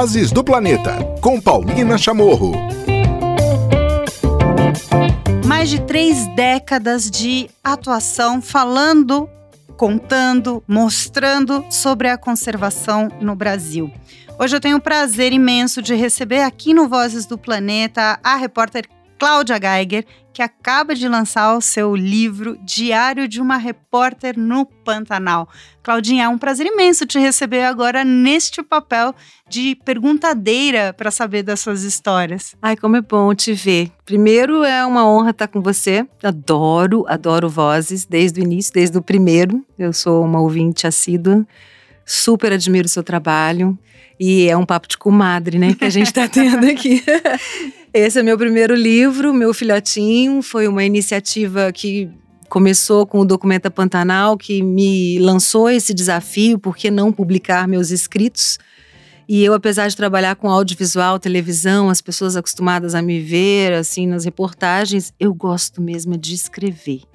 Vozes do Planeta, com Paulina Chamorro. Mais de três décadas de atuação falando, contando, mostrando sobre a conservação no Brasil. Hoje eu tenho o prazer imenso de receber aqui no Vozes do Planeta a repórter Cláudia Geiger, que acaba de lançar o seu livro Diário de uma Repórter no Pantanal. Claudinha, é um prazer imenso te receber agora neste papel de perguntadeira para saber das suas histórias. Ai, como é bom te ver. Primeiro, é uma honra estar com você. Adoro, adoro vozes desde o início, desde o primeiro. Eu sou uma ouvinte assídua. Super admiro o seu trabalho. E é um papo de comadre, né, que a gente está tendo aqui. Esse é meu primeiro livro, meu filhotinho. Foi uma iniciativa que começou com o Documenta Pantanal, que me lançou esse desafio, por que não publicar meus escritos? E eu, apesar de trabalhar com audiovisual, televisão, as pessoas acostumadas a me ver assim nas reportagens, eu gosto mesmo de escrever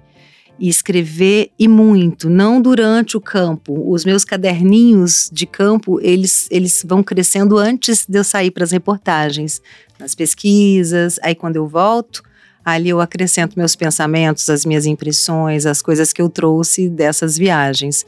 e escrever e muito, não durante o campo. Os meus caderninhos de campo, eles, eles vão crescendo antes de eu sair para as reportagens, nas pesquisas. Aí quando eu volto, ali eu acrescento meus pensamentos, as minhas impressões, as coisas que eu trouxe dessas viagens.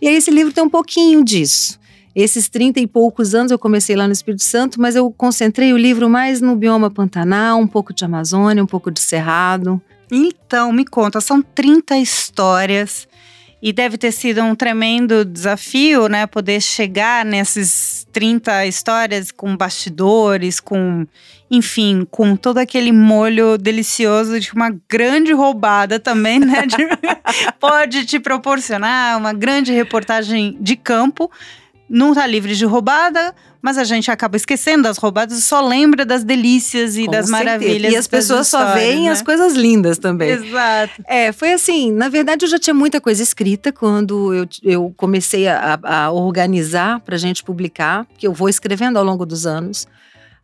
E aí esse livro tem um pouquinho disso. Esses trinta e poucos anos eu comecei lá no Espírito Santo, mas eu concentrei o livro mais no bioma Pantanal, um pouco de Amazônia, um pouco de Cerrado. Então, me conta, são 30 histórias e deve ter sido um tremendo desafio, né? Poder chegar nessas 30 histórias com bastidores, com, enfim, com todo aquele molho delicioso de uma grande roubada também, né? De, pode te proporcionar uma grande reportagem de campo. Não tá livre de roubada, mas a gente acaba esquecendo das roubadas e só lembra das delícias e Com das certeza. maravilhas. E as pessoas só veem né? as coisas lindas também. Exato. É, foi assim, na verdade eu já tinha muita coisa escrita quando eu, eu comecei a, a organizar pra gente publicar, que eu vou escrevendo ao longo dos anos.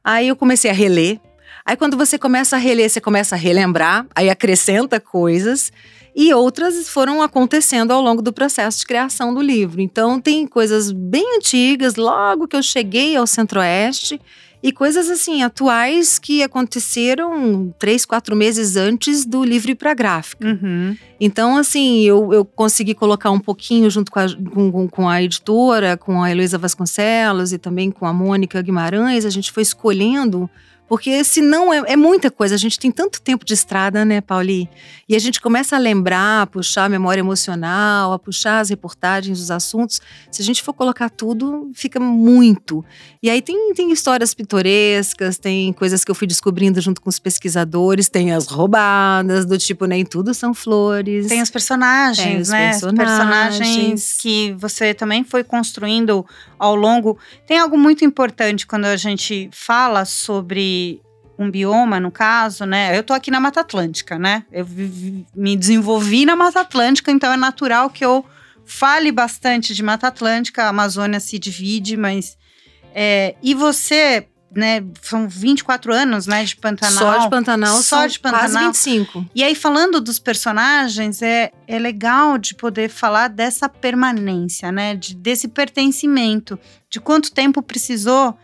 Aí eu comecei a reler. Aí quando você começa a reler, você começa a relembrar, aí acrescenta coisas. E outras foram acontecendo ao longo do processo de criação do livro. Então, tem coisas bem antigas, logo que eu cheguei ao Centro-Oeste, e coisas assim, atuais que aconteceram três, quatro meses antes do livro ir para gráfica. Uhum. Então, assim, eu, eu consegui colocar um pouquinho junto com a, com, com a editora, com a Heloísa Vasconcelos e também com a Mônica Guimarães, a gente foi escolhendo porque senão é, é muita coisa. A gente tem tanto tempo de estrada, né, Pauli? E a gente começa a lembrar, a puxar a memória emocional, a puxar as reportagens, os assuntos. Se a gente for colocar tudo, fica muito. E aí tem, tem histórias pitorescas, tem coisas que eu fui descobrindo junto com os pesquisadores, tem as roubadas, do tipo, nem tudo são flores. Tem os personagens, Tem os né? personagens. personagens que você também foi construindo ao longo. Tem algo muito importante quando a gente fala sobre um bioma, no caso, né? Eu tô aqui na Mata Atlântica, né? Eu vivi- me desenvolvi na Mata Atlântica, então é natural que eu fale bastante de Mata Atlântica. A Amazônia se divide, mas. é, e você, né? São 24 anos, né? De Pantanal. Só de Pantanal Só de Pantanal. quase 25. E aí, falando dos personagens, é, é legal de poder falar dessa permanência, né? De, desse pertencimento, de quanto tempo precisou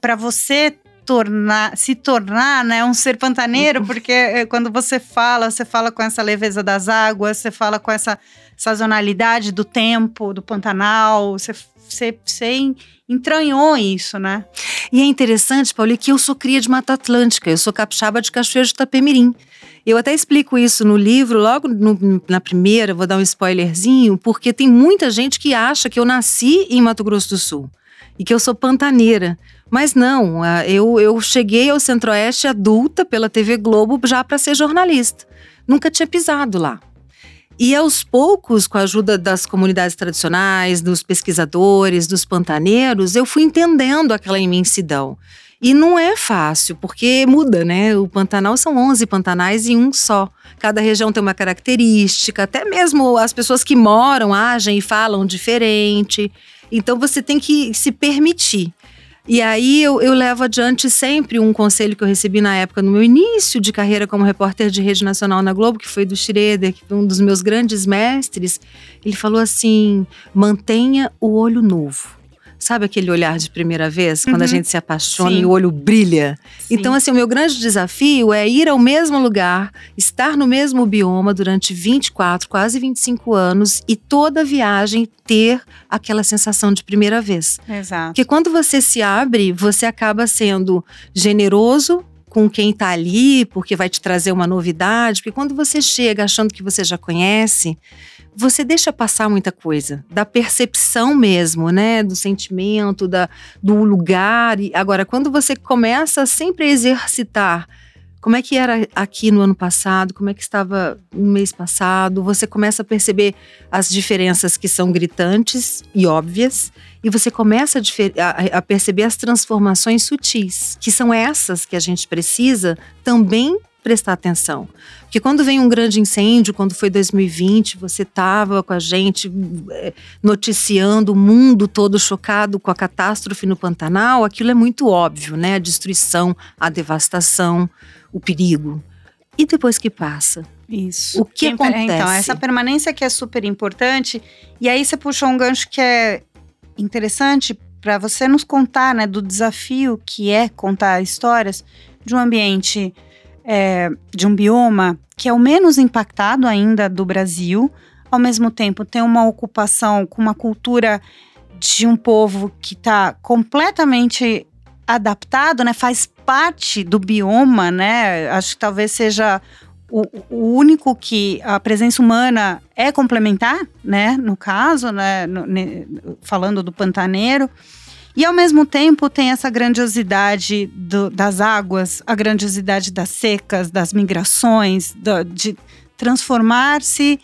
para você tornar, se tornar né, um ser pantaneiro, porque é, quando você fala, você fala com essa leveza das águas, você fala com essa sazonalidade do tempo, do Pantanal, você, você, você entranhou isso, né? E é interessante, Pauli, que eu sou cria de Mata Atlântica, eu sou capixaba de Cachoeiro de Itapemirim. Eu até explico isso no livro, logo no- na primeira, vou dar um spoilerzinho, porque tem muita gente que acha que eu nasci em Mato Grosso do Sul e que eu sou pantaneira. Mas não, ah, eu, eu cheguei ao Centro-Oeste adulta pela TV Globo já para ser jornalista. Nunca tinha pisado lá. E aos poucos, com a ajuda das comunidades tradicionais, dos pesquisadores, dos pantaneiros, eu fui entendendo aquela imensidão. E não é fácil, porque muda, né? O Pantanal são 11 pantanais em um só. Cada região tem uma característica, até mesmo as pessoas que moram agem e falam diferente. Então você tem que se permitir. E aí eu, eu levo adiante sempre um conselho que eu recebi na época, no meu início de carreira como repórter de rede nacional na Globo, que foi do Schroeder, que foi um dos meus grandes mestres. Ele falou assim: mantenha o olho novo. Sabe aquele olhar de primeira vez, quando Uhum. a gente se apaixona Sim. e o olho brilha? Sim. Então, assim, o meu grande desafio é ir ao mesmo lugar, estar no mesmo bioma durante 24, quase 25 anos e toda viagem ter aquela sensação de primeira vez. Exato. Porque quando você se abre, você acaba sendo generoso com quem está ali, porque vai te trazer uma novidade. Porque quando você chega achando que você já conhece, você deixa passar muita coisa, da percepção mesmo, né? Do sentimento, da, do lugar. E agora, quando você começa sempre a exercitar como é que era aqui no ano passado, como é que estava no mês passado, você começa a perceber as diferenças que são gritantes e óbvias, e você começa a, a- a perceber as transformações sutis, que são essas que a gente precisa também prestar atenção. Porque quando vem um grande incêndio, quando foi 2020, você estava com a gente eh, noticiando o mundo todo chocado com a catástrofe no Pantanal, aquilo é muito óbvio, né? A destruição, a devastação, o perigo. E depois que passa? Isso. O que Quem- acontece? Então, essa permanência que é super importante. E aí você puxou um gancho que é interessante para você nos contar, né, do desafio que é contar histórias de um ambiente, é, de um bioma que é o menos impactado ainda do Brasil, ao mesmo tempo tem uma ocupação com uma cultura de um povo que está completamente adaptado, né, faz parte do bioma, né? Acho que talvez seja o, o único que a presença humana é complementar, né? No caso, né? no- ne- falando do pantaneiro. E ao mesmo tempo tem essa grandiosidade do- das águas, a grandiosidade das secas, das migrações, do- de transformar-se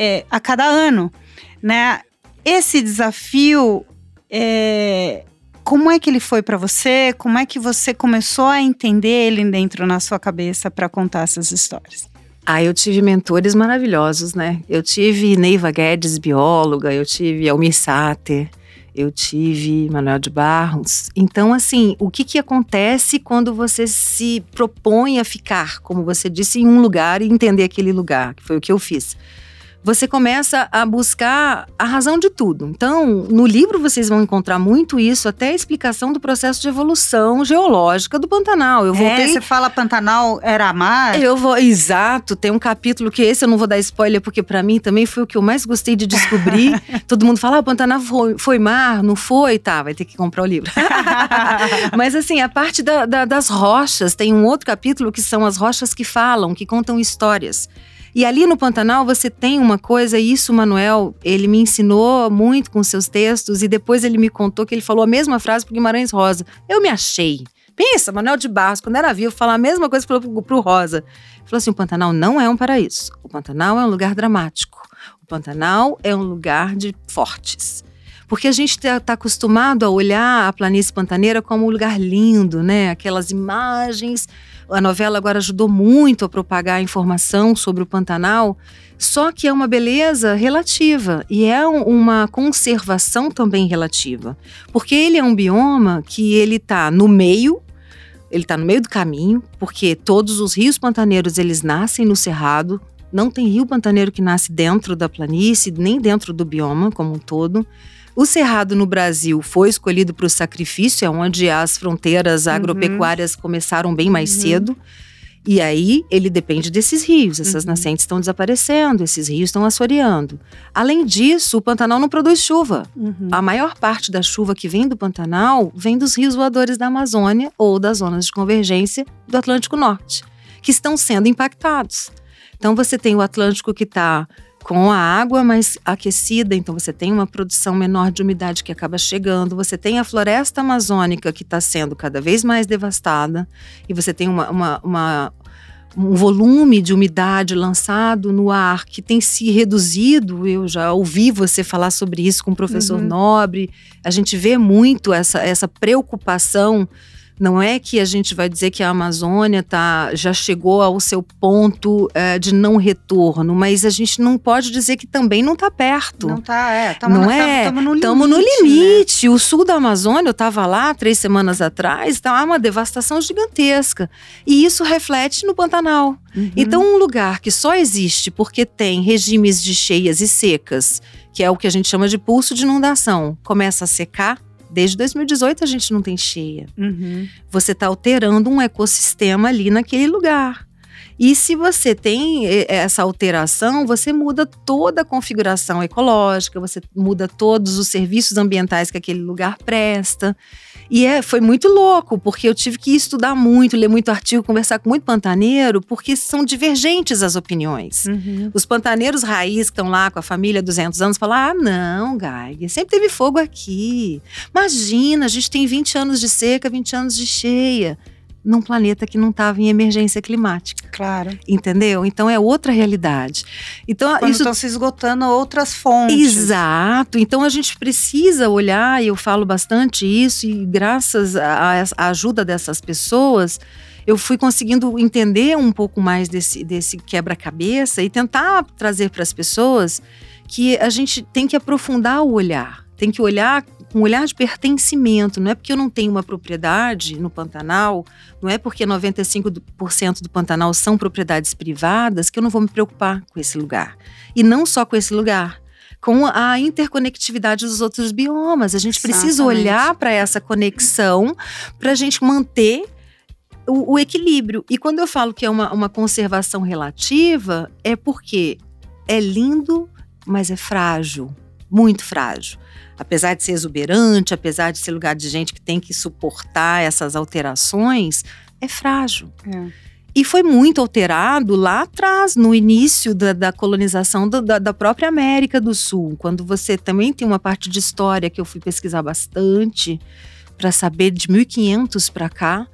é, a cada ano, né? Esse desafio, é, como é que ele foi para você? Como é que você começou a entender ele dentro na sua cabeça para contar essas histórias? Ah, eu tive mentores maravilhosos, né? Eu tive Neiva Guedes, bióloga, eu tive Almir Sater, eu tive Manuel de Barros. Então, assim, o que, que acontece quando você se propõe a ficar, como você disse, em um lugar e entender aquele lugar, que foi o que eu fiz? Você começa a buscar a razão de tudo. Então, no livro vocês vão encontrar muito isso, até a explicação do processo de evolução geológica do Pantanal. Eu voltei É, você fala Pantanal era mar? eu vou, exato, tem um capítulo que esse eu não vou dar spoiler, porque pra mim também foi o que eu mais gostei de descobrir. Todo mundo fala, ah, o Pantanal foi, foi mar, não foi? Tá, vai ter que comprar o livro. Mas assim, a parte da- da- das rochas, tem um outro capítulo que são as rochas que falam, que contam histórias. E ali no Pantanal você tem uma coisa, e isso o Manuel, ele me ensinou muito com seus textos, e depois ele me contou que ele falou a mesma frase pro Guimarães Rosa. Eu me achei. Pensa, Manuel de Barros, quando era vivo, falar a mesma coisa que falou pro, Rosa. Ele falou assim: o Pantanal não é um paraíso. O Pantanal é um lugar dramático. O Pantanal é um lugar de fortes. Porque a gente está acostumado a olhar a planície pantaneira como um lugar lindo, né? Aquelas imagens. A novela agora ajudou muito a propagar a informação sobre o Pantanal. Só que é uma beleza relativa e é um- uma conservação também relativa. Porque ele é um bioma que ele está no meio ele está no meio do caminho, porque todos os rios pantaneiros eles nascem no cerrado. Não tem rio pantaneiro que nasce dentro da planície, nem dentro do bioma como um todo. O cerrado no Brasil foi escolhido para o sacrifício, é onde as fronteiras Uhum. agropecuárias começaram bem mais Uhum. cedo. E aí ele depende desses rios, essas Uhum. nascentes estão desaparecendo, esses rios estão assoreando. Além disso, o Pantanal não produz chuva. Uhum. A maior parte da chuva que vem do Pantanal vem dos rios voadores da Amazônia ou das zonas de convergência do Atlântico Norte, que estão sendo impactados. Então você tem o Atlântico que está com a água mais aquecida, então você tem uma produção menor de umidade que acaba chegando, você tem a floresta amazônica que está sendo cada vez mais devastada, e você tem uma, uma- uma- um volume de umidade lançado no ar que tem se reduzido. Eu já ouvi você falar sobre isso com o professor Uhum. Nobre. A gente vê muito essa, essa preocupação. Não é que a gente vai dizer que a Amazônia tá, já chegou ao seu ponto eh, de não retorno, mas a gente não pode dizer que também não está perto. Não tá, é. Tamo Não no, é? Tamo, tamo no limite. Estamos no né? limite. O sul da Amazônia, eu estava lá três semanas atrás, está uma devastação gigantesca. E isso reflete no Pantanal. Uhum. Então, um lugar que só existe porque tem regimes de cheias e secas, que é o que a gente chama de pulso de inundação, começa a secar, Desde 2018 a gente não tem cheia. Uhum. Você está alterando um ecossistema ali naquele lugar. E se você tem eh, essa alteração, você muda toda a configuração ecológica, você muda todos os serviços ambientais que aquele lugar presta. E é, foi muito louco, porque eu tive que estudar muito, ler muito artigo, conversar com muito pantaneiro, porque são divergentes as opiniões. Uhum. Os pantaneiros raiz que estão lá com a família há 200 anos falam: ah, não, Gai, sempre teve fogo aqui. Imagina, a gente tem 20 anos de seca, 20 anos de cheia num planeta que não estava em emergência climática. Claro. Entendeu? Então é outra realidade. Então Quando isso estão se esgotando outras fontes. Exato. Então a gente precisa olhar, e eu falo bastante isso, e graças à ajuda dessas pessoas, eu fui conseguindo entender um pouco mais desse, desse quebra-cabeça e tentar trazer para as pessoas que a gente tem que aprofundar o olhar, tem que olhar com um olhar de pertencimento. Não é porque eu não tenho uma propriedade no Pantanal, não é porque 95% do Pantanal são propriedades privadas que eu não vou me preocupar com esse lugar. E não só com esse lugar com a interconectividade dos outros biomas. A gente Exatamente. precisa olhar para essa conexão para a gente manter o, o, equilíbrio. E quando eu falo que é uma, uma conservação relativa, é porque é lindo, mas é frágil muito frágil. Apesar de ser exuberante, apesar de ser lugar de gente que tem que suportar essas alterações, é frágil. É. E foi muito alterado lá atrás, no início da, da colonização do, da, da, própria América do Sul, quando você também tem uma parte de história que eu fui pesquisar bastante para saber de 1500 para cá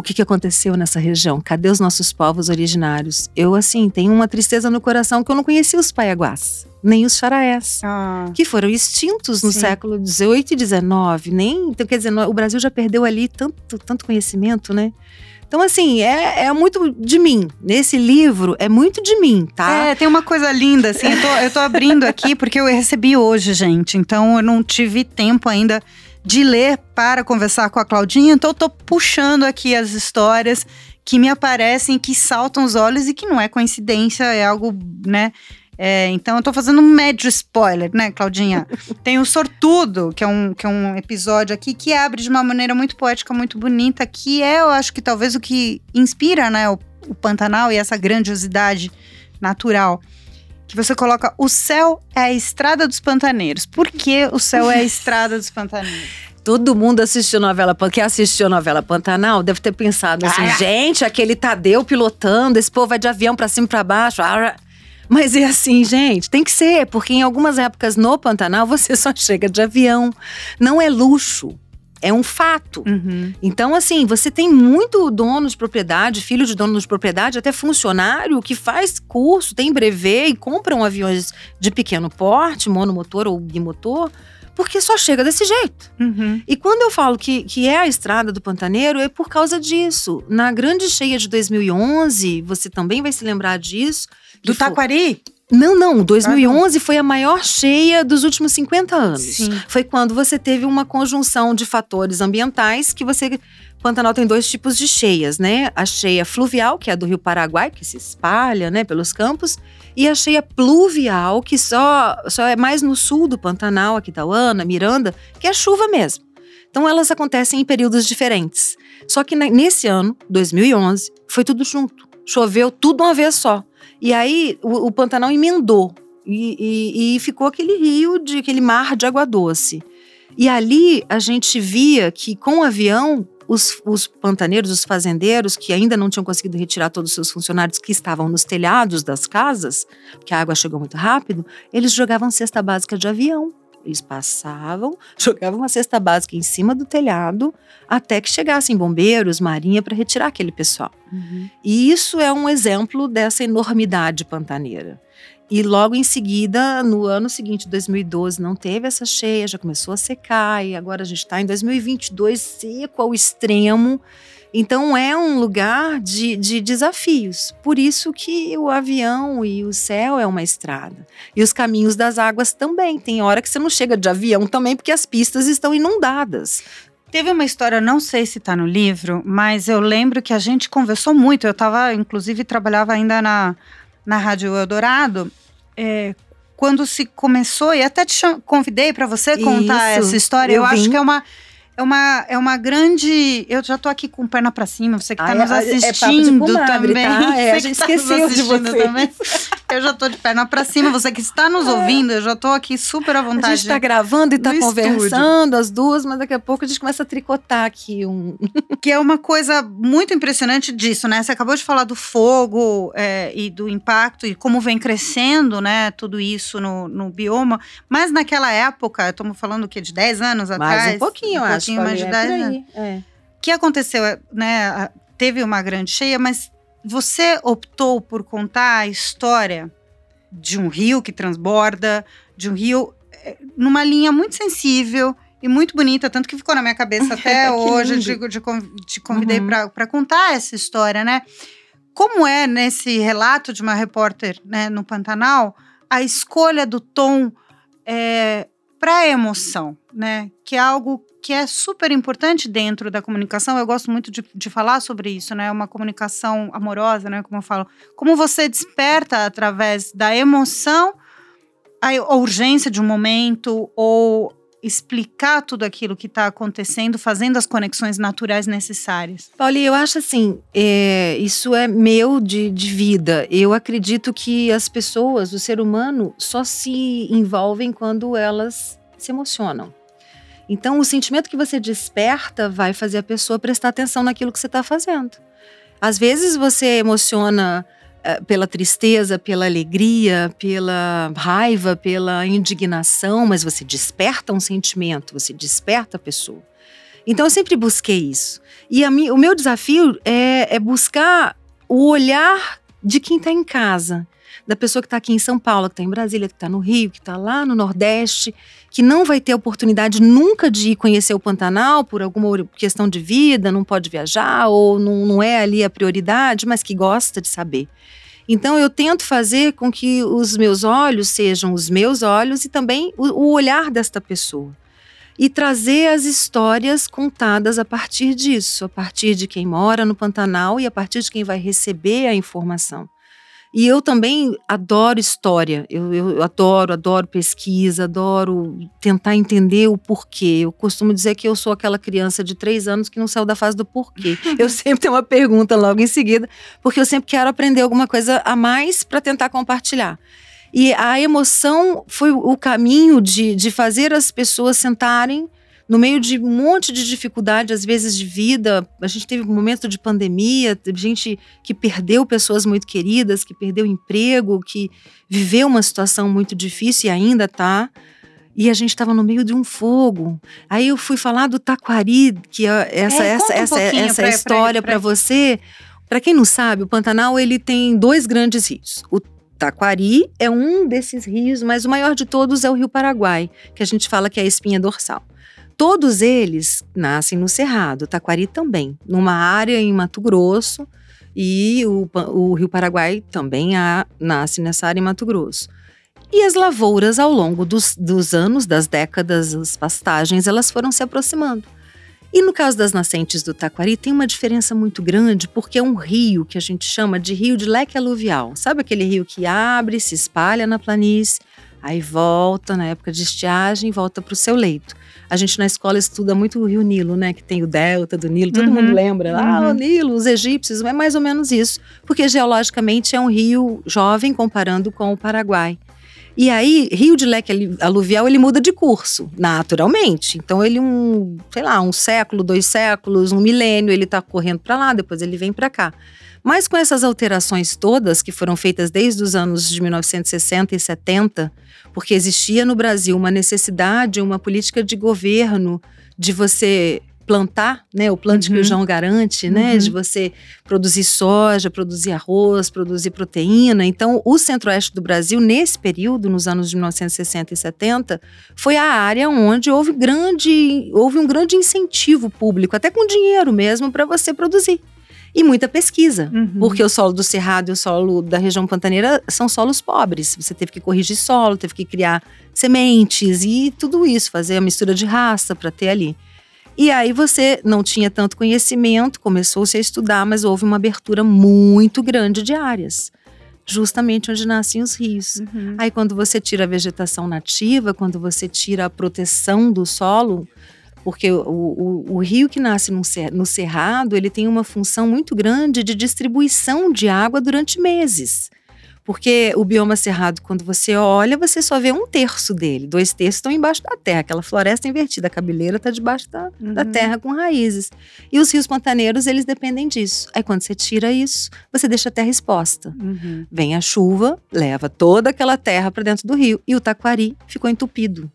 o que, que aconteceu nessa região. Cadê os nossos povos originários? Eu, assim, tenho uma tristeza no coração que eu não conhecia os paiaguás nem os charaés, ah. que foram extintos no Sim. século XVIII e XIX. Nem, então, quer dizer, o Brasil já perdeu ali tanto, tanto conhecimento, né? Então, assim, é, é muito de mim. Nesse livro, é muito de mim, tá? É, tem uma coisa linda, assim. Eu tô, eu tô abrindo aqui porque eu recebi hoje, gente. Então, eu não tive tempo ainda de ler para conversar com a Claudinha. Então, eu tô puxando aqui as histórias que me aparecem, que saltam os olhos e que não é coincidência, é algo, né? É, então eu tô fazendo um médio spoiler, né, Claudinha? Tem o Sortudo, que é, um, que é um episódio aqui que abre de uma maneira muito poética, muito bonita, que é, eu acho que talvez o que inspira, né, o, o Pantanal e essa grandiosidade natural. Que você coloca, o céu é a estrada dos pantaneiros. Por que o céu é a estrada dos pantaneiros? Todo mundo assistiu novela, quem assistiu a novela Pantanal deve ter pensado assim, Ah. gente, aquele Tadeu pilotando, esse povo vai de avião pra cima e pra baixo. ah, Mas é assim, gente, tem que ser, porque em algumas épocas no Pantanal você só chega de avião. Não é luxo, é um fato. Uhum. Então, assim, você tem muito dono de propriedade, filho de dono de propriedade, até funcionário que faz curso, tem brevet e compram aviões de pequeno porte, monomotor ou bimotor, porque só chega desse jeito. Uhum. E quando eu falo que, que é a estrada do Pantaneiro, é por causa disso. Na grande cheia de 2011, você também vai se lembrar disso. Do que foi- Taquari? Não, não. 2011 foi a maior cheia dos últimos 50 anos. Sim. Foi quando você teve uma conjunção de fatores ambientais que você. Pantanal tem dois tipos de cheias, né? A cheia fluvial, que é a do Rio Paraguai, que se espalha, né, pelos campos, e a cheia pluvial, que só, só é mais no sul do Pantanal, Aquitauana, Miranda, que é chuva mesmo. Então elas acontecem em períodos diferentes. Só que ne- nesse ano, 2011, foi tudo junto. Choveu tudo uma vez só. E aí o, o Pantanal emendou e, e- e ficou aquele rio, de aquele mar de água doce. E ali a gente via que com o avião, os, os pantaneiros, os fazendeiros, que ainda não tinham conseguido retirar todos os seus funcionários que estavam nos telhados das casas, porque a água chegou muito rápido, eles jogavam cesta básica de avião. Eles passavam, jogavam a cesta básica em cima do telhado, até que chegassem bombeiros, marinha, para retirar aquele pessoal. E isso é um exemplo dessa enormidade pantaneira. E logo em seguida, no ano seguinte, 2012, não teve essa cheia, já começou a secar, e agora a gente está em 2022 seco ao extremo. Então é um lugar de, de desafios. Por isso que o avião e o céu é uma estrada. E os caminhos das águas também. Tem hora que você não chega de avião também, porque as pistas estão inundadas. Teve uma história, não sei se tá no livro, mas eu lembro que a gente conversou muito. Eu tava, inclusive, trabalhava ainda na, na Rádio Eldorado, é, quando se começou, e até te convidei para você contar Isso, essa história, eu eu, acho que é uma. É uma, é uma grande. Eu já tô aqui com perna pra cima, você que tá Ai, nos é- é papo de assistindo comadre, também. tá? É, a você gente que tá nos esqueceu de assistindo você. também. Eu já tô de perna pra cima, você que está nos ouvindo, eu já tô aqui super à A vontade. gente tá gravando e tá conversando as duas, mas daqui a pouco a gente começa a tricotar aqui um. Que é uma coisa muito impressionante disso, né? Você acabou de falar do fogo é, e do impacto e como vem crescendo, né? Tudo isso no, no bioma. Mas naquela época, estamos falando o quê? De 10 anos atrás? Mais um pouquinho, um acho. pouquinho mais de Paulinha, 10 é anos. aí, é. O que aconteceu, né? a- Teve uma grande cheia, mas você optou por contar a história de um rio que transborda, de um rio eh, numa linha muito sensível e muito bonita, tanto que ficou na minha cabeça até hoje. Eu lindo. digo, te, te convidei Uhum. para contar essa história, né? Como é nesse relato de uma repórter né, no Pantanal a escolha do tom para a emoção, né? Que é algo que é super importante dentro da comunicação. Eu gosto muito de, de falar sobre isso, né? Uma comunicação amorosa, né? Como eu falo. Como você desperta através da emoção a, a urgência de um momento ou explicar tudo aquilo que está acontecendo, fazendo as conexões naturais necessárias. Pauli, eu acho assim, é, isso é meu de, de vida. Eu acredito que as pessoas, o ser humano, só se envolvem quando elas se emocionam. Então, o sentimento que você desperta vai fazer a pessoa prestar atenção naquilo que você está fazendo. Às vezes você emociona pela tristeza, pela alegria, pela raiva, pela indignação, mas você desperta um sentimento, você desperta a pessoa. Então eu sempre busquei isso. E o meu desafio é, é buscar o olhar de quem está em casa, da pessoa que está aqui em São Paulo, que está em Brasília, que está no Rio, que está lá no Nordeste, que não vai ter oportunidade nunca de ir conhecer o Pantanal por alguma questão de vida, não pode viajar ou não, não é ali a prioridade, mas que gosta de saber. Então eu tento fazer com que os meus olhos sejam os meus olhos e também o, o olhar desta pessoa. E trazer as histórias contadas a partir disso, a partir de quem mora no Pantanal e a partir de quem vai receber a informação. E eu também adoro história, eu, eu adoro, adoro pesquisa, adoro tentar entender o porquê. Eu costumo dizer que eu sou aquela criança de três anos que não saiu da fase do porquê. Eu sempre tenho uma pergunta logo em seguida, porque eu sempre quero aprender alguma coisa a mais para tentar compartilhar. E a emoção foi o caminho de, de fazer as pessoas sentarem no meio de um monte de dificuldade, às vezes de vida. A gente teve um momento de pandemia, gente que perdeu pessoas muito queridas, que perdeu emprego, que viveu uma situação muito difícil e ainda está. E a gente estava no meio de um fogo. Aí eu fui falar do taquari, que é essa, É, essa, um essa, essa pra- história para você. Para quem não sabe, o Pantanal ele tem dois grandes rios. O Taquari é um desses rios, mas o maior de todos é o Rio Paraguai, que a gente fala que é a espinha dorsal. Todos eles nascem no Cerrado, Taquari também, numa área em Mato Grosso, e o, o Rio Paraguai também há- nasce nessa área em Mato Grosso. E as lavouras, ao longo dos, dos anos, das décadas, as pastagens, elas foram se aproximando. E no caso das nascentes do Taquari, tem uma diferença muito grande, porque é um rio que a gente chama de rio de leque aluvial. Sabe aquele rio que abre, se espalha na planície, aí volta na época de estiagem, volta para o seu leito. A gente na escola estuda muito o rio Nilo, né? Que tem o delta do Nilo, todo Uhum. mundo lembra. Ah, Uhum. o Nilo, os egípcios, é mais ou menos isso. Porque geologicamente é um rio jovem comparando com o Paraguai. E aí, rio de leque aluvial, ele muda de curso, naturalmente. Então, ele um, sei lá, um século, dois séculos, um milênio, ele tá correndo para lá, depois ele vem para cá. Mas com essas alterações todas que foram feitas desde os anos de 1960 e 70, porque existia no Brasil uma necessidade, uma política de governo de você plantar, né, o plante que Uhum. o João garante, né, Uhum. de você produzir soja, produzir arroz, produzir proteína. Então, o centro-oeste do Brasil, nesse período, nos anos de 1960 e 70, foi a área onde houve, grande, houve um grande incentivo público, até com dinheiro mesmo, para você produzir. E muita pesquisa. Uhum. Porque o solo do Cerrado e o solo da região pantaneira são solos pobres. Você teve que corrigir solo, teve que criar sementes e tudo isso, fazer a mistura de raça para ter ali. E aí você não tinha tanto conhecimento, começou-se a estudar, mas houve uma abertura muito grande de áreas. justamente onde nascem os rios. Uhum. Aí, quando você tira a vegetação nativa, quando você tira a proteção do solo, porque o, o, o rio que nasce no, cer no cerrado, ele tem uma função muito grande de distribuição de água durante meses. Porque o bioma cerrado, quando você olha, você só vê um terço dele. Dois terços estão embaixo da terra. Aquela floresta invertida, a cabeleira está debaixo da, Uhum. da terra com raízes. E os rios pantaneiros, eles dependem disso. Aí quando você tira isso, você deixa a terra exposta. Uhum. Vem a chuva, leva toda aquela terra para dentro do rio. E o Taquari ficou entupido.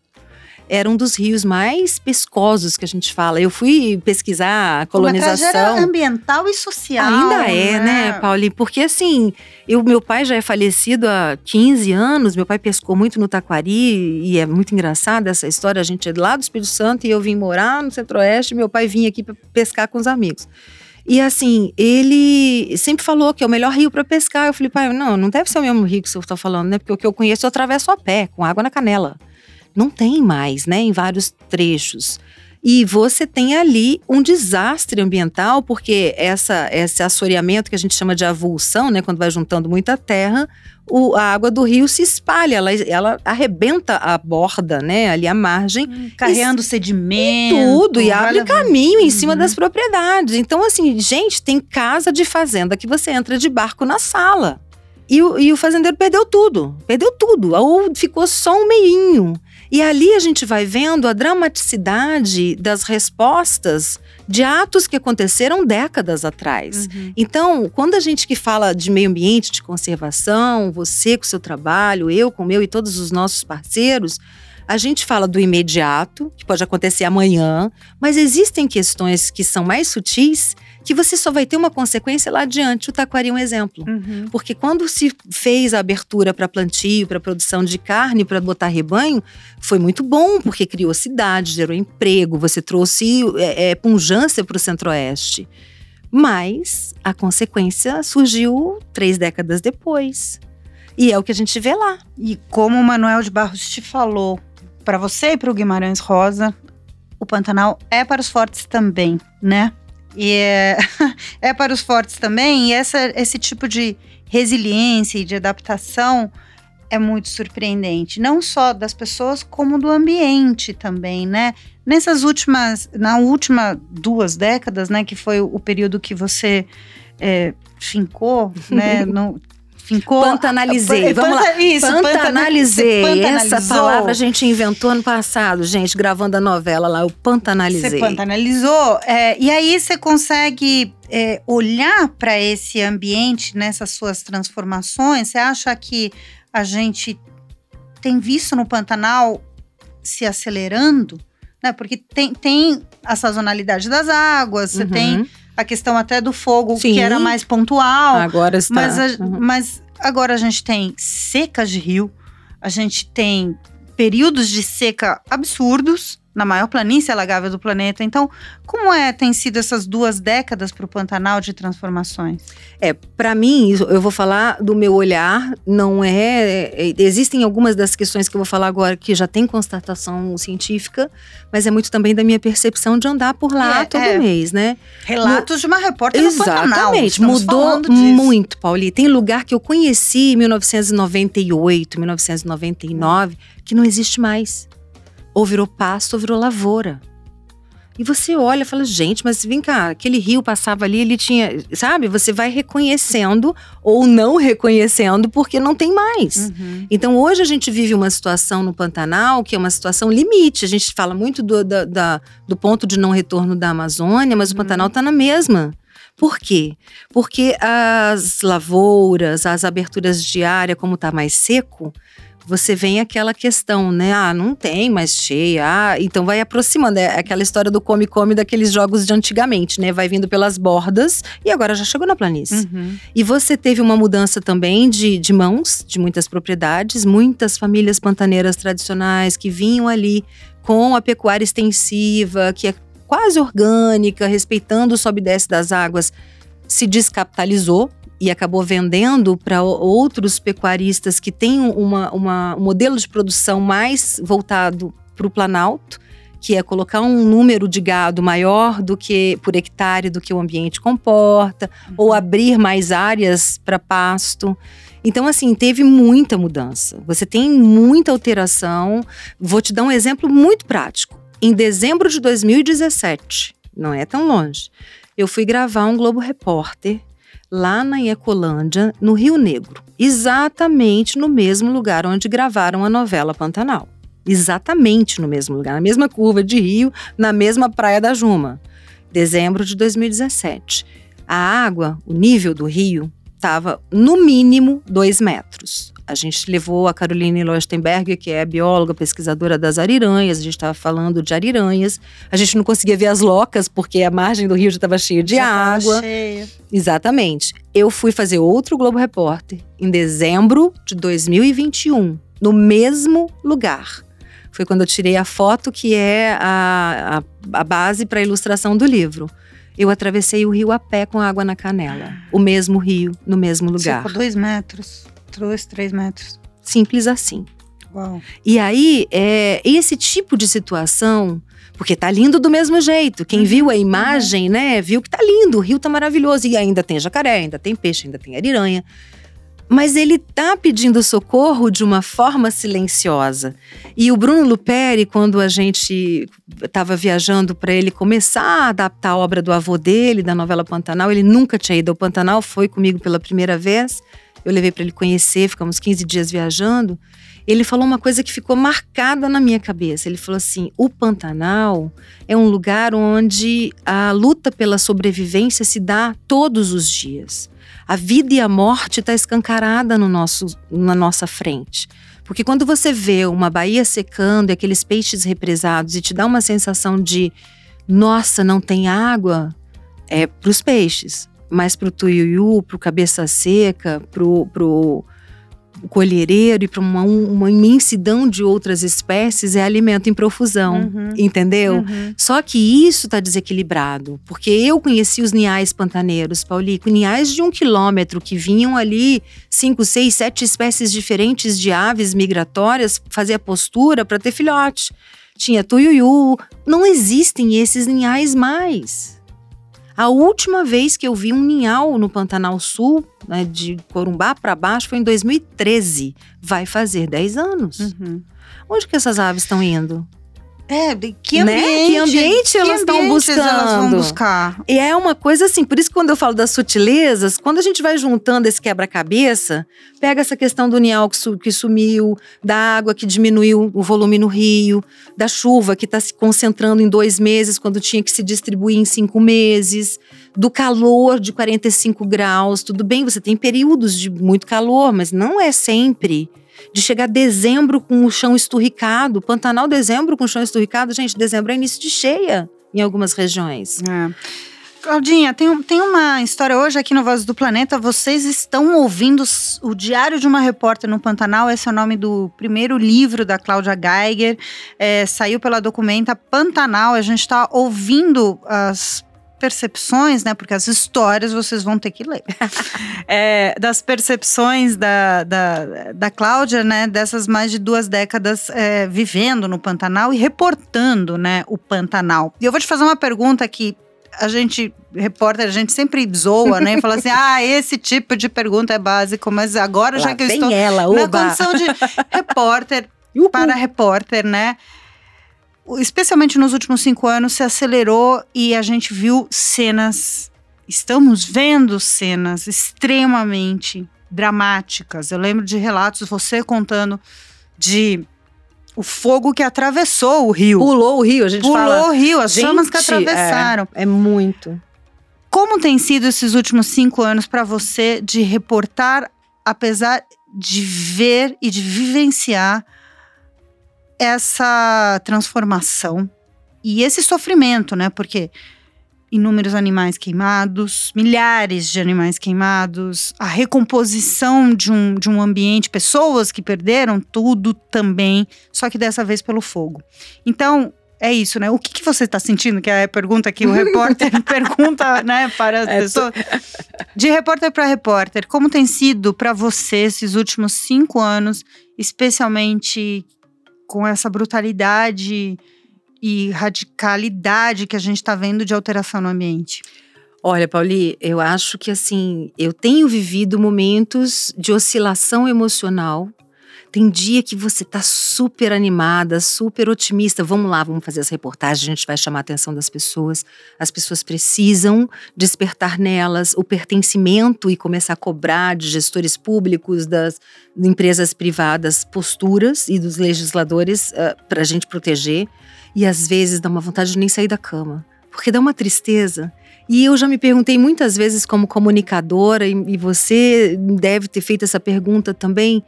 Era um dos rios mais pescosos que a gente fala. Eu fui pesquisar a Uma colonização. tragédia ambiental e social. Ainda é, né, Pauli? Porque assim, eu, meu pai já é falecido há 15 anos, meu pai pescou muito no Taquari e é muito engraçada essa história. A gente é lá do Espírito Santo e eu vim morar no Centro-Oeste, meu pai vinha aqui pescar com os amigos. E assim, ele sempre falou que é o melhor rio para pescar. Eu falei, pai, não, não deve ser o mesmo rio que você está falando, né? Porque o que eu conheço eu atravesso a pé, com água na canela. Não tem mais, né, em vários trechos. E você tem ali um desastre ambiental, porque essa, esse assoreamento que a gente chama de avulsão, né, quando vai juntando muita terra, o, a água do rio se espalha, ela, ela arrebenta a borda, né, ali a margem, Hum, Carreando sedimento. tudo e abre caminho em cima Uhum. das propriedades. Então, assim, gente, tem casa de fazenda que você entra de barco na sala. E o, e o fazendeiro perdeu tudo, perdeu tudo, ou ficou só um meinho. E ali a gente vai vendo a dramaticidade das respostas de atos que aconteceram décadas atrás. Uhum. Então, quando a gente que fala de meio ambiente, de conservação, você com o seu trabalho, eu com o meu e todos os nossos parceiros, a gente fala do imediato, que pode acontecer amanhã, mas existem questões que são mais sutis que você só vai ter uma consequência lá adiante. O taquari é um exemplo. Uhum. Porque quando se fez a abertura para plantio, para produção de carne, para botar rebanho, foi muito bom, porque criou cidade, gerou emprego, você trouxe é, é, punjância para o centro-oeste. Mas a consequência surgiu três décadas depois. E é o que a gente vê lá. E como o Manuel de Barros te falou, para você e para o Guimarães Rosa, o Pantanal é para os fortes também, né? E é, é para os fortes também, e essa, esse tipo de resiliência e de adaptação é muito surpreendente, não só das pessoas, como do ambiente também, né? Nessas últimas, na última duas décadas, né, que foi o período que você é, fincou, né, no, fincou... Pantanalizei, vamos lá. Isso, Pantanalizei. Essa palavra a gente inventou ano passado, gente, gravando a novela lá, eu pantanalizei. Você pantanalizou, é, e aí você consegue é, olhar para esse ambiente nessas suas transformações. Você acha que a gente tem visto no Pantanal se acelerando? Né? Porque tem, tem a sazonalidade das águas, você Uhum. tem a questão até do fogo, Sim. que era mais pontual. Agora está. Mas, a- Uhum. mas agora a gente tem secas de rio, a gente tem períodos de seca absurdos na maior planície alagável do planeta. Então, como é tem sido essas duas décadas para o Pantanal de transformações? É, para mim, eu vou falar do meu olhar, não é, é- Existem algumas das questões que eu vou falar agora que já tem constatação científica, mas é muito também da minha percepção de andar por lá É, todo é. mês, né? Relatos de uma repórter no Pantanal. Exatamente, mudou muito, Pauli. Tem lugar que eu conheci em 1998, 1999, que não existe mais. Ou virou pasto, ou virou lavoura. E você olha e fala, gente, mas vem cá, aquele rio passava ali, ele tinha. Sabe? Você vai reconhecendo ou não reconhecendo porque não tem mais. Uhum. Então, hoje a gente vive uma situação no Pantanal que é uma situação limite. A gente fala muito do, da- da- do ponto de não retorno da Amazônia, mas o Uhum. Pantanal está na mesma. Por quê? Porque as lavouras, as aberturas de área, como está mais seco, você vem aquela questão, né? Ah, não tem mais cheia. Ah, então vai aproximando. É aquela história do come-come daqueles jogos de antigamente, né? Vai vindo pelas bordas e agora já chegou na planície. Uhum. E você teve uma mudança também de, de mãos de muitas propriedades, muitas famílias pantaneiras tradicionais que vinham ali com a pecuária extensiva, que é quase orgânica, respeitando o sobe e desce das águas, se descapitalizou e acabou vendendo para outros pecuaristas que têm uma, uma- um modelo de produção mais voltado para o Planalto, que é colocar um número de gado maior do que por hectare do que o ambiente comporta, ou abrir mais áreas para pasto. Então, assim, teve muita mudança. Você tem muita alteração. Vou te dar um exemplo muito prático. Em dezembro de 2017, não é tão longe, eu fui gravar um Globo Repórter lá na Ecolândia, no Rio Negro, exatamente no mesmo lugar onde gravaram a novela Pantanal. Exatamente no mesmo lugar, na mesma curva de rio, na mesma praia da Juma. Dezembro de 2017. A água, o nível do rio, estava no mínimo dois metros. A gente levou a Caroline Lostenberg, que é bióloga, pesquisadora das ariranhas, a gente estava falando de ariranhas. A gente não conseguia ver as locas, porque a margem do rio já estava cheia de já água. Cheia. Exatamente. Eu fui fazer outro Globo Repórter em dezembro de 2021, no mesmo lugar. Foi quando eu tirei a foto que é a, a, a base para a ilustração do livro. Eu atravessei o rio a pé com água na canela. O mesmo rio, no mesmo lugar. Ficou dois metros, dois, três metros. Simples assim. Uau. E aí, é, esse tipo de situação, porque tá lindo do mesmo jeito. Quem uhum, viu a imagem, né, viu que tá lindo, o rio tá maravilhoso. E ainda tem jacaré, ainda tem peixe, ainda tem ariranha. Mas ele tá pedindo socorro de uma forma silenciosa. E o Bruno Luperi, quando a gente estava viajando para ele começar a adaptar a obra do avô dele, da novela Pantanal, ele nunca tinha ido ao Pantanal, foi comigo pela primeira vez. Eu levei para ele conhecer, ficamos 15 dias viajando. Ele falou uma coisa que ficou marcada na minha cabeça. Ele falou assim: o Pantanal é um lugar onde a luta pela sobrevivência se dá todos os dias. A vida e a morte está escancarada no nosso, na nossa frente. Porque quando você vê uma baía secando e aqueles peixes represados e te dá uma sensação de nossa, não tem água, é para os peixes. Mas para o tuiuiu, para o cabeça seca, para o colhereiro e para uma, uma, imensidão de outras espécies é alimento em profusão, uhum. entendeu? Uhum. Só que isso está desequilibrado, porque eu conheci os niais pantaneiros, Paulico, niais de um quilômetro que vinham ali cinco, seis, sete espécies diferentes de aves migratórias fazer a postura para ter filhote. Tinha tuiuiu, não existem esses ninhais mais. A última vez que eu vi um ninhal no Pantanal Sul, né, de Corumbá para baixo, foi em 2013. Vai fazer 10 anos. Uhum. Onde que essas aves estão indo? É, que ambiente, né? que ambiente elas estão buscando. Elas vão buscar. E é uma coisa assim, por isso que quando eu falo das sutilezas, quando a gente vai juntando esse quebra-cabeça, pega essa questão do nial que, su que, sumiu, da água que diminuiu o volume no rio, da chuva que está se concentrando em dois meses quando tinha que se distribuir em cinco meses, do calor de 45 graus. Tudo bem, você tem períodos de muito calor, mas não é sempre de chegar dezembro com o chão esturricado. Pantanal, dezembro com o chão esturricado. Gente, dezembro é início de cheia em algumas regiões. É. Claudinha, tem, tem uma história hoje aqui no Voz do Planeta. Vocês estão ouvindo o Diário de uma Repórter no Pantanal. Esse é o nome do primeiro livro da Cláudia Geiger. É, saiu pela documenta Pantanal. A gente está ouvindo as percepções, né? Porque as histórias vocês vão ter que ler. é, das percepções da, da, da Cláudia, né? Dessas mais de duas décadas é, vivendo no Pantanal e reportando, né? O Pantanal. E eu vou te fazer uma pergunta que a gente, repórter, a gente sempre zoa, né? E fala assim: ah, esse tipo de pergunta é básico, mas agora, Lá já que eu estou ela, na condição de repórter para repórter, né? Especialmente nos últimos cinco anos, se acelerou e a gente viu cenas. Estamos vendo cenas extremamente dramáticas. Eu lembro de relatos, você contando de o fogo que atravessou o rio. Pulou o rio, a gente Pulou fala. Pulou o rio, as gente, chamas que atravessaram. É, é muito. Como tem sido esses últimos cinco anos para você de reportar, apesar de ver e de vivenciar essa transformação e esse sofrimento, né? Porque inúmeros animais queimados, milhares de animais queimados, a recomposição de um, de um ambiente, pessoas que perderam tudo também, só que dessa vez pelo fogo. Então, é isso, né? O que, que você está sentindo? Que é a pergunta que o repórter pergunta, né, para as é, pessoas. De repórter para repórter, como tem sido para você esses últimos cinco anos, especialmente com essa brutalidade e radicalidade que a gente está vendo de alteração no ambiente? Olha, Pauli, eu acho que assim, eu tenho vivido momentos de oscilação emocional. Tem dia que você tá super animada, super otimista. Vamos lá, vamos fazer essa reportagem, a gente vai chamar a atenção das pessoas. As pessoas precisam despertar nelas o pertencimento e começar a cobrar de gestores públicos, das empresas privadas, posturas e dos legisladores uh, ah, para a gente proteger. E às vezes dá uma vontade de nem sair da cama, porque dá uma tristeza e eu já me perguntei muitas vezes, como comunicadora, e, você deve ter feito essa pergunta também: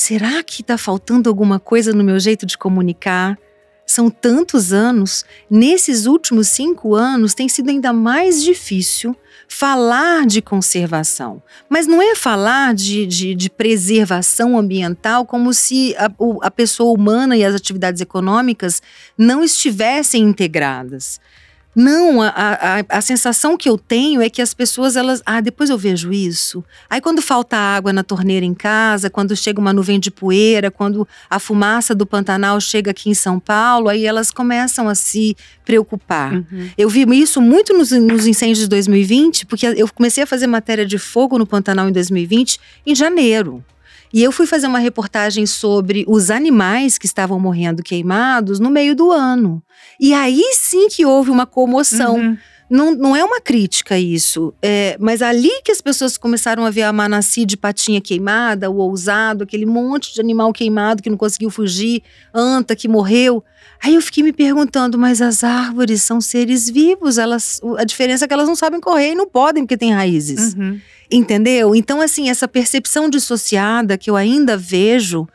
será que está faltando alguma coisa no meu jeito de comunicar? São tantos anos, nesses últimos cinco anos tem sido ainda mais difícil falar de conservação. Mas não é falar de, de, de preservação ambiental como se a, a pessoa humana e as atividades econômicas não estivessem integradas. Não, a, a, a, sensação que eu tenho é que as pessoas, elas. Ah, depois eu vejo isso. Aí quando falta água na torneira em casa, quando chega uma nuvem de poeira, quando a fumaça do Pantanal chega aqui em São Paulo, aí elas começam a se preocupar. Uhum. Eu vi isso muito nos, nos incêndios de 2020, porque eu comecei a fazer matéria de fogo no Pantanal em 2020 em janeiro. E eu fui fazer uma reportagem sobre os animais que estavam morrendo queimados no meio do ano. E aí sim que houve uma comoção. Uhum. Não, não é uma crítica isso, é, mas ali que as pessoas começaram a ver a Manassi de patinha queimada, o ousado, aquele monte de animal queimado que não conseguiu fugir, anta que morreu. Aí eu fiquei me perguntando, mas as árvores são seres vivos, elas, a diferença é que elas não sabem correr e não podem porque têm raízes. Uhum. Entendeu? Então, assim, essa percepção dissociada que eu ainda vejo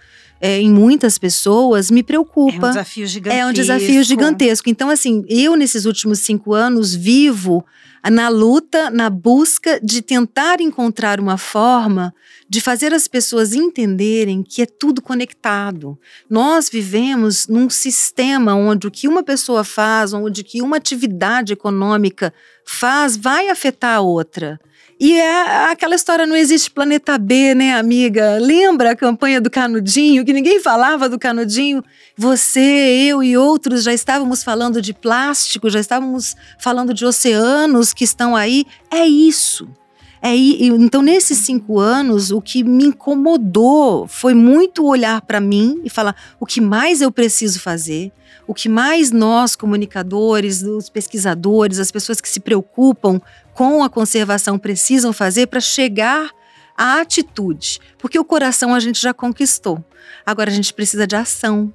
é, em muitas pessoas me preocupa. É um desafio gigantesco. É um desafio gigantesco. Então, assim, eu nesses últimos cinco anos vivo na luta, na busca de tentar encontrar uma forma de fazer as pessoas entenderem que é tudo conectado. Nós vivemos num sistema onde o que uma pessoa faz, onde que uma atividade econômica faz, vai afetar a outra. E é aquela história, não existe planeta B, né, amiga? Lembra a campanha do Canudinho, que ninguém falava do Canudinho? Você, eu e outros já estávamos falando de plástico, já estávamos falando de oceanos que estão aí. É isso. É, então, nesses cinco anos, o que me incomodou foi muito olhar para mim e falar o que mais eu preciso fazer, o que mais nós, comunicadores, os pesquisadores, as pessoas que se preocupam com a conservação precisam fazer para chegar à atitude. Porque o coração a gente já conquistou. Agora a gente precisa de ação.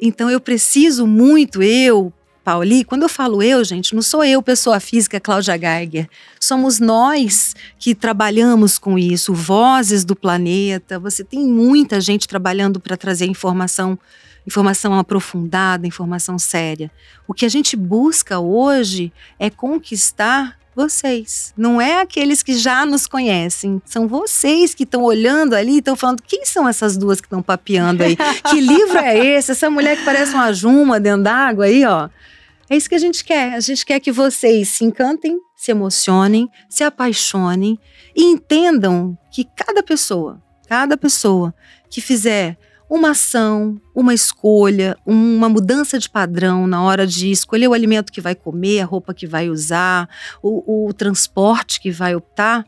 Então eu preciso muito, eu, Pauli, quando eu falo eu, gente, não sou eu, pessoa física, Cláudia Geiger. Somos nós que trabalhamos com isso, vozes do planeta. Você tem muita gente trabalhando para trazer informação informação aprofundada, informação séria. O que a gente busca hoje é conquistar vocês. Não é aqueles que já nos conhecem. São vocês que estão olhando ali e estão falando: quem são essas duas que estão papeando aí? que livro é esse? Essa mulher que parece uma juma dentro d'água aí, ó. É isso que a gente quer. A gente quer que vocês se encantem, se emocionem, se apaixonem e entendam que cada pessoa, cada pessoa que fizer uma ação, uma escolha, uma mudança de padrão na hora de escolher o alimento que vai comer, a roupa que vai usar, o, o transporte que vai optar,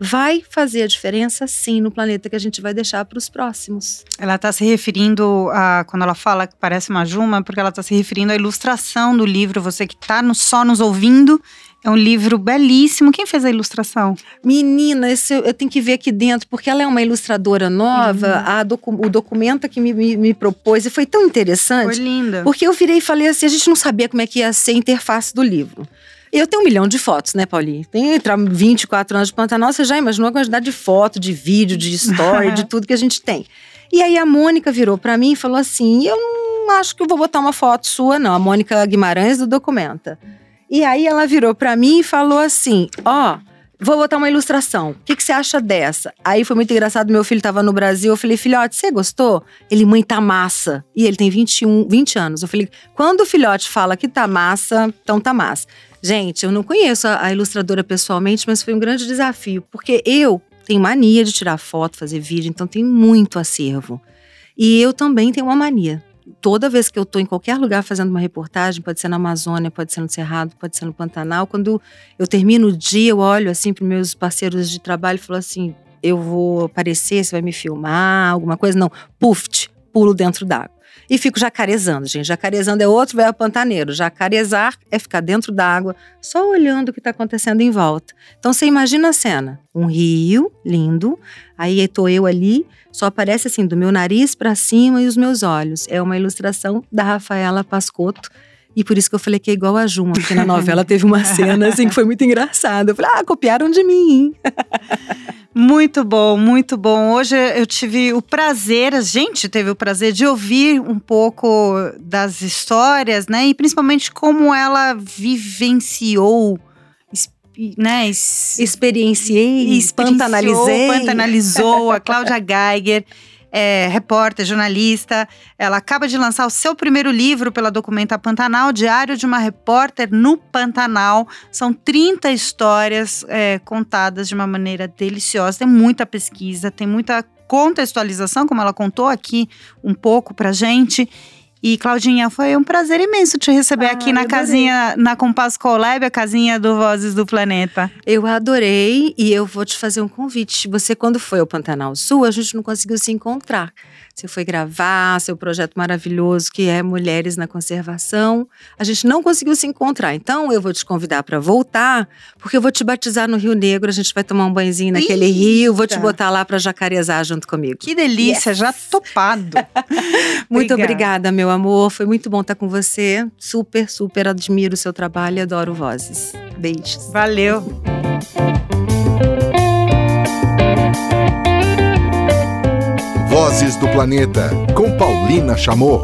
vai fazer a diferença sim no planeta que a gente vai deixar para os próximos. Ela está se referindo a, quando ela fala que parece uma Juma, porque ela está se referindo à ilustração do livro. Você que está no, só nos ouvindo, é um livro belíssimo. Quem fez a ilustração? Menina, esse eu, tenho que ver aqui dentro, porque ela é uma ilustradora nova. Uhum. Docu, o documento que me, me, me, propôs e foi tão interessante. Foi linda. Porque eu virei e falei assim: a gente não sabia como é que ia ser a interface do livro. Eu tenho um milhão de fotos, né, Paulinho? Tem entre 24 anos de Pantanal, você já imaginou a quantidade de foto, de vídeo, de story, de tudo que a gente tem. E aí a Mônica virou para mim e falou assim: Eu não acho que eu vou botar uma foto sua, não. A Mônica Guimarães do Documenta. E aí ela virou para mim e falou assim: Ó, oh, vou botar uma ilustração. O que, que, você acha dessa? Aí foi muito engraçado. Meu filho tava no Brasil. Eu falei, filhote, você gostou? Ele, mãe, tá massa. E ele tem 21, 20 anos. Eu falei, quando o filhote fala que tá massa, então tá massa. Gente, eu não conheço a, a ilustradora pessoalmente, mas foi um grande desafio, porque eu tenho mania de tirar foto, fazer vídeo, então tem muito acervo. E eu também tenho uma mania toda vez que eu estou em qualquer lugar fazendo uma reportagem, pode ser na Amazônia, pode ser no Cerrado, pode ser no Pantanal, quando eu termino o dia, eu olho assim para meus parceiros de trabalho e falo assim: eu vou aparecer, você vai me filmar, alguma coisa? Não, puft, pulo dentro d'água. E fico jacarezando, gente. Jacarezando é outro velho pantaneiro. Jacarezar é ficar dentro d'água, só olhando o que está acontecendo em volta. Então você imagina a cena: um rio lindo, aí estou eu ali, só aparece assim, do meu nariz para cima e os meus olhos. É uma ilustração da Rafaela Pascotto. E por isso que eu falei que é igual a Juma, porque na novela teve uma cena assim que foi muito engraçada. Eu falei, ah, copiaram de mim. Muito bom, muito bom. Hoje eu tive o prazer, a gente teve o prazer de ouvir um pouco das histórias, né? E principalmente como ela vivenciou, né? Experienciei, pantanalizei. Pantanalizou a Cláudia Geiger é repórter, jornalista. Ela acaba de lançar o seu primeiro livro pela Documenta Pantanal, Diário de uma Repórter no Pantanal. São 30 histórias é, contadas de uma maneira deliciosa. Tem muita pesquisa, tem muita contextualização, como ela contou aqui um pouco pra gente. E Claudinha, foi um prazer imenso te receber ah, aqui na casinha, na Compasso Colab, a casinha do Vozes do Planeta. Eu adorei e eu vou te fazer um convite. Você, quando foi ao Pantanal Sul, a gente não conseguiu se encontrar. Você foi gravar seu projeto maravilhoso que é Mulheres na Conservação. A gente não conseguiu se encontrar. Então eu vou te convidar para voltar, porque eu vou te batizar no Rio Negro. A gente vai tomar um banhozinho naquele Eita. rio. Vou te botar lá para jacarezar junto comigo. Que delícia, yes. já topado. muito obrigada. obrigada, meu amor. Foi muito bom estar com você. Super, super admiro o seu trabalho e adoro vozes. Beijos. Valeu. Vozes do Planeta, com Paulina Chamorro.